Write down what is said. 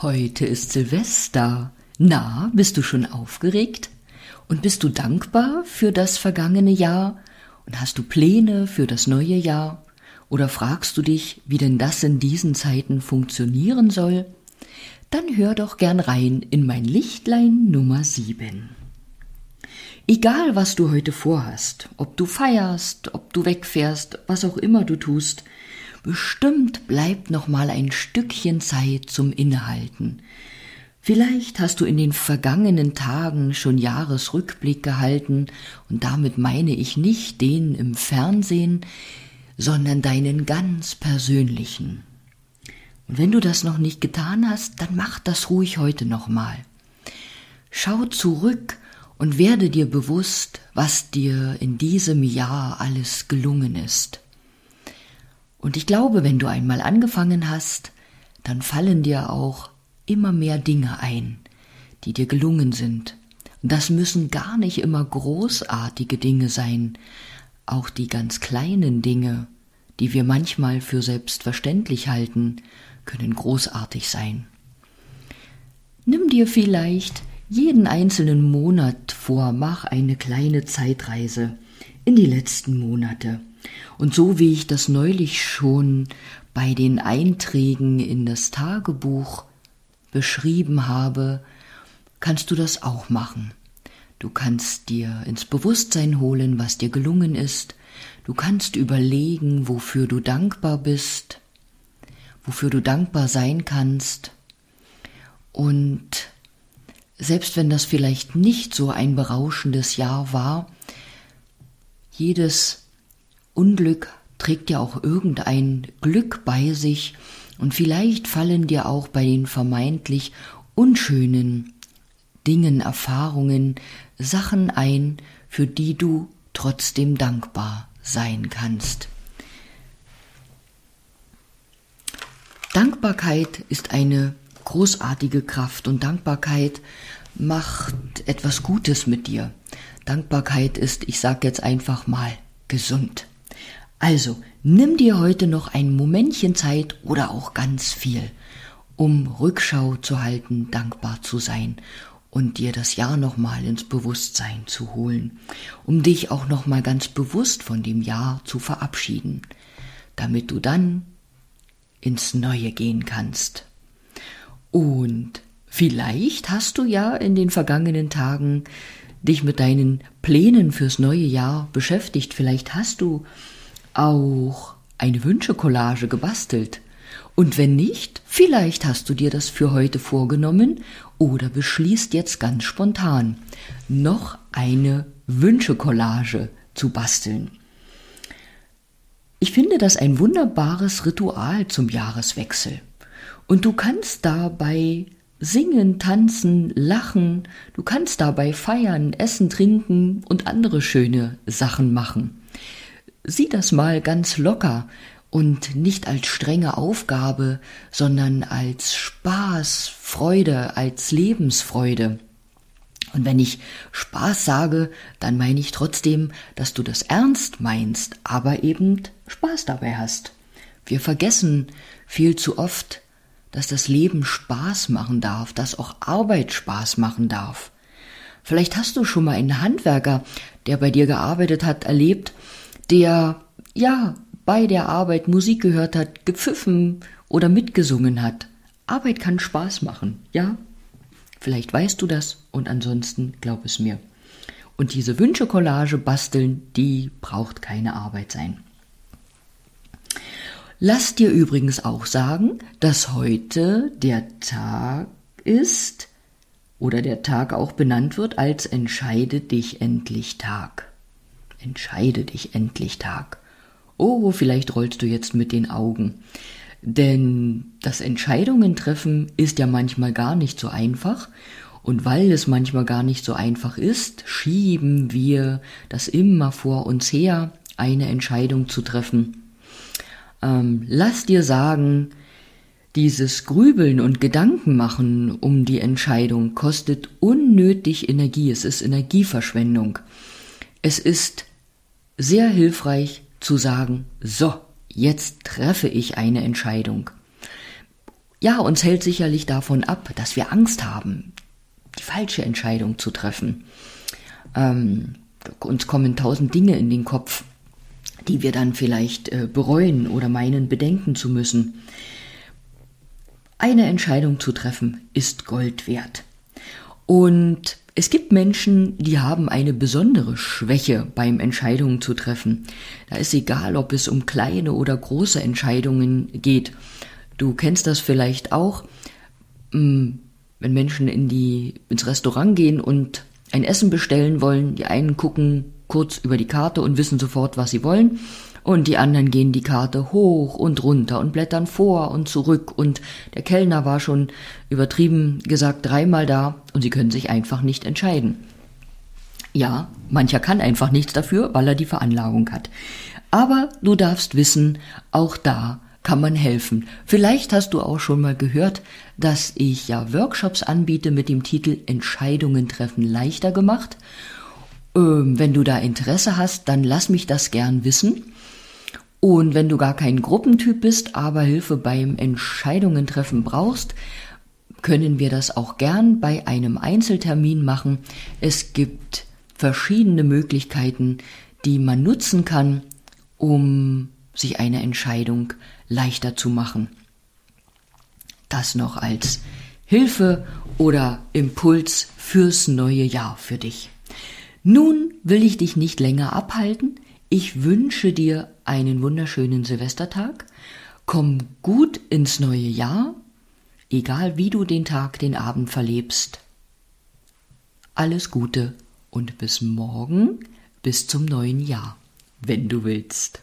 Heute ist Silvester. Na, bist du schon aufgeregt? Und bist du dankbar für das vergangene Jahr? Und hast du Pläne für das neue Jahr? Oder fragst du dich, wie denn das in diesen Zeiten funktionieren soll? Dann hör doch gern rein in mein Lichtlein Nummer 7. Egal, was du heute vorhast, ob du feierst, ob du wegfährst, was auch immer du tust, Bestimmt bleibt noch mal ein Stückchen Zeit zum Innehalten. Vielleicht hast du in den vergangenen Tagen schon Jahresrückblick gehalten, und damit meine ich nicht den im Fernsehen, sondern deinen ganz persönlichen. Und wenn du das noch nicht getan hast, dann mach das ruhig heute nochmal. Schau zurück und werde dir bewusst, was dir in diesem Jahr alles gelungen ist. Und ich glaube, wenn du einmal angefangen hast, dann fallen dir auch immer mehr Dinge ein, die dir gelungen sind. Und das müssen gar nicht immer großartige Dinge sein, auch die ganz kleinen Dinge, die wir manchmal für selbstverständlich halten, können großartig sein. Nimm dir vielleicht jeden einzelnen Monat vor, mach eine kleine Zeitreise in die letzten Monate und so wie ich das neulich schon bei den Einträgen in das Tagebuch beschrieben habe, kannst du das auch machen. Du kannst dir ins Bewusstsein holen, was dir gelungen ist. Du kannst überlegen, wofür du dankbar bist, wofür du dankbar sein kannst. Und selbst wenn das vielleicht nicht so ein berauschendes Jahr war, jedes Unglück trägt ja auch irgendein Glück bei sich, und vielleicht fallen dir auch bei den vermeintlich unschönen Dingen, Erfahrungen, Sachen ein, für die du trotzdem dankbar sein kannst. Dankbarkeit ist eine großartige Kraft und Dankbarkeit macht etwas Gutes mit dir. Dankbarkeit ist, ich sage jetzt einfach mal, gesund. Also, nimm dir heute noch ein Momentchen Zeit oder auch ganz viel, um Rückschau zu halten, dankbar zu sein und dir das Jahr nochmal ins Bewusstsein zu holen, um dich auch nochmal ganz bewusst von dem Jahr zu verabschieden, damit du dann ins Neue gehen kannst. Und vielleicht hast du ja in den vergangenen Tagen dich mit deinen Plänen fürs neue Jahr beschäftigt, vielleicht hast du auch eine Wünschecollage gebastelt? Und wenn nicht, vielleicht hast du dir das für heute vorgenommen oder beschließt jetzt ganz spontan, noch eine Wünschecollage zu basteln. Ich finde das ein wunderbares Ritual zum Jahreswechsel. Und du kannst dabei singen, tanzen, lachen, du kannst dabei feiern, essen, trinken und andere schöne Sachen machen. Sieh das mal ganz locker und nicht als strenge Aufgabe, sondern als Spaß, Freude, als Lebensfreude. Und wenn ich Spaß sage, dann meine ich trotzdem, dass du das ernst meinst, aber eben Spaß dabei hast. Wir vergessen viel zu oft, dass das Leben Spaß machen darf, dass auch Arbeit Spaß machen darf. Vielleicht hast du schon mal einen Handwerker, der bei dir gearbeitet hat, erlebt, der ja bei der Arbeit Musik gehört hat, gepfiffen oder mitgesungen hat. Arbeit kann Spaß machen, ja? Vielleicht weißt du das und ansonsten glaub es mir. Und diese Wünsche-Collage basteln, die braucht keine Arbeit sein. Lass dir übrigens auch sagen, dass heute der Tag ist oder der Tag auch benannt wird als Entscheide dich endlich Tag. Entscheide dich endlich Tag. Oh, vielleicht rollst du jetzt mit den Augen. Denn das Entscheidungen treffen ist ja manchmal gar nicht so einfach. Und weil es manchmal gar nicht so einfach ist, schieben wir das immer vor uns her, eine Entscheidung zu treffen. Ähm, lass dir sagen, dieses Grübeln und Gedanken machen um die Entscheidung kostet unnötig Energie. Es ist Energieverschwendung. Es ist sehr hilfreich zu sagen, so, jetzt treffe ich eine Entscheidung. ja, uns hält sicherlich davon ab, dass wir Angst haben, die falsche Entscheidung zu treffen. Ähm, uns kommen tausend Dinge in den Kopf, die wir dann vielleicht äh, bereuen oder meinen bedenken zu müssen. Eine Entscheidung zu treffen ist Gold wert. Und es gibt Menschen, die haben eine besondere Schwäche beim Entscheidungen zu treffen. Da ist egal, ob es um kleine oder große Entscheidungen geht. Du kennst das vielleicht auch, hm, wenn Menschen in die, ins Restaurant gehen und ein Essen bestellen wollen. Die einen gucken kurz über die Karte und wissen sofort, was sie wollen. Und die anderen gehen die Karte hoch und runter und blättern vor und zurück. Und der Kellner war schon übertrieben gesagt dreimal da und sie können sich einfach nicht entscheiden. Ja, mancher kann einfach nichts dafür, weil er die Veranlagung hat. Aber du darfst wissen, auch da kann man helfen. Vielleicht hast du auch schon mal gehört, dass ich ja Workshops anbiete mit dem Titel Entscheidungen treffen leichter gemacht. Ähm, wenn du da Interesse hast, dann lass mich das gern wissen. Und wenn du gar kein Gruppentyp bist, aber Hilfe beim Entscheidungen treffen brauchst, können wir das auch gern bei einem Einzeltermin machen. Es gibt verschiedene Möglichkeiten, die man nutzen kann, um sich eine Entscheidung leichter zu machen. Das noch als Hilfe oder Impuls fürs neue Jahr für dich. Nun will ich dich nicht länger abhalten. Ich wünsche dir einen wunderschönen Silvestertag. Komm gut ins neue Jahr, egal wie du den Tag, den Abend verlebst. Alles Gute und bis morgen, bis zum neuen Jahr, wenn du willst.